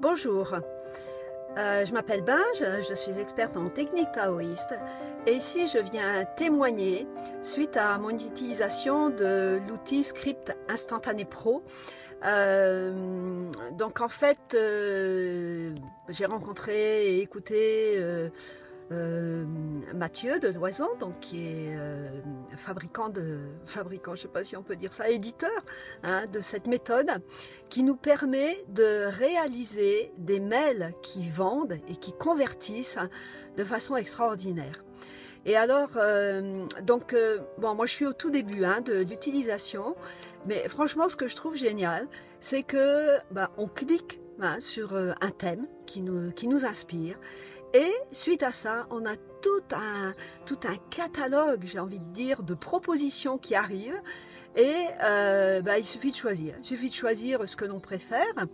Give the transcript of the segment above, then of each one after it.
Bonjour, euh, je m'appelle Binge, je suis experte en technique taoïste et ici je viens témoigner suite à mon utilisation de l'outil Script Instantané Pro. Euh, donc en fait, euh, j'ai rencontré et écouté euh, Mathieu de Loison, donc qui est euh, fabricant de fabricant, je sais pas si on peut dire ça, éditeur hein, de cette méthode, qui nous permet de réaliser des mails qui vendent et qui convertissent de façon extraordinaire. Et alors, euh, donc, bon, moi je suis au tout début hein, de l'utilisation, mais franchement, ce que je trouve génial, c'est que bah, on clique hein, sur un thème qui nous, qui nous inspire et suite à ça, on a tout un, catalogue, j'ai envie de dire, de propositions qui arrivent. Et euh, bah, il suffit de choisir. Il suffit de choisir ce que l'on préfère,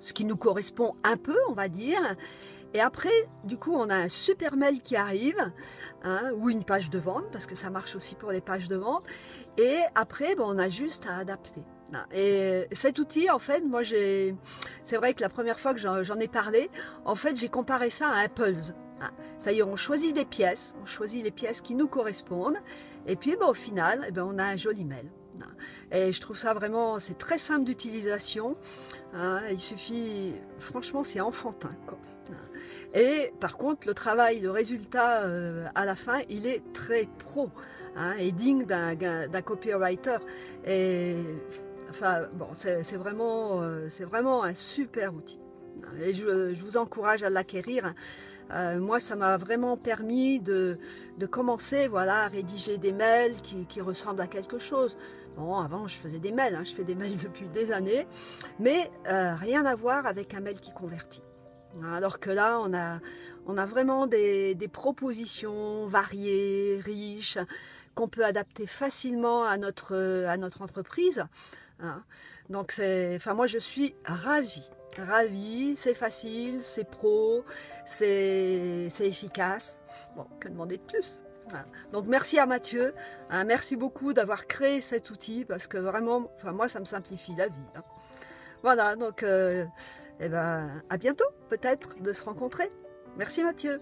ce qui nous correspond un peu, on va dire. Et après, du coup, on a un super mail qui arrive, hein, ou une page de vente, parce que ça marche aussi pour les pages de vente. Et après, ben, on a juste à adapter. Et cet outil, en fait, moi, j'ai, c'est vrai que la première fois que j'en ai parlé, en fait, j'ai comparé ça à un Pulse. C'est-à-dire, on choisit des pièces, on choisit les pièces qui nous correspondent, et puis, ben, au final, eh ben, on a un joli mail. Et je trouve ça vraiment, c'est très simple d'utilisation. Hein. Il suffit, franchement, c'est enfantin. Et par contre, le travail, le résultat euh, à la fin, il est très pro hein, et digne d'un copywriter. Enfin, bon, c'est vraiment, euh, vraiment un super outil. Et je, vous encourage à l'acquérir. Euh, moi, ça m'a vraiment permis de, commencer voilà, à rédiger des mails qui, ressemblent à quelque chose. Bon, avant, je faisais des mails, hein, je fais des mails depuis des années, mais euh, rien à voir avec un mail qui convertit. Alors que là, on a, on a vraiment des, des propositions variées, riches, qu'on peut adapter facilement à notre, à notre entreprise. Hein. Donc c'est, enfin moi je suis ravie, ravie, c'est facile, c'est pro, c'est, efficace. Que demander de plus Donc merci à Mathieu, hein. merci beaucoup d'avoir créé cet outil parce que vraiment, enfin moi ça me simplifie la vie. Hein. Voilà, donc euh, eh ben, à bientôt peut-être de se rencontrer. Merci Mathieu.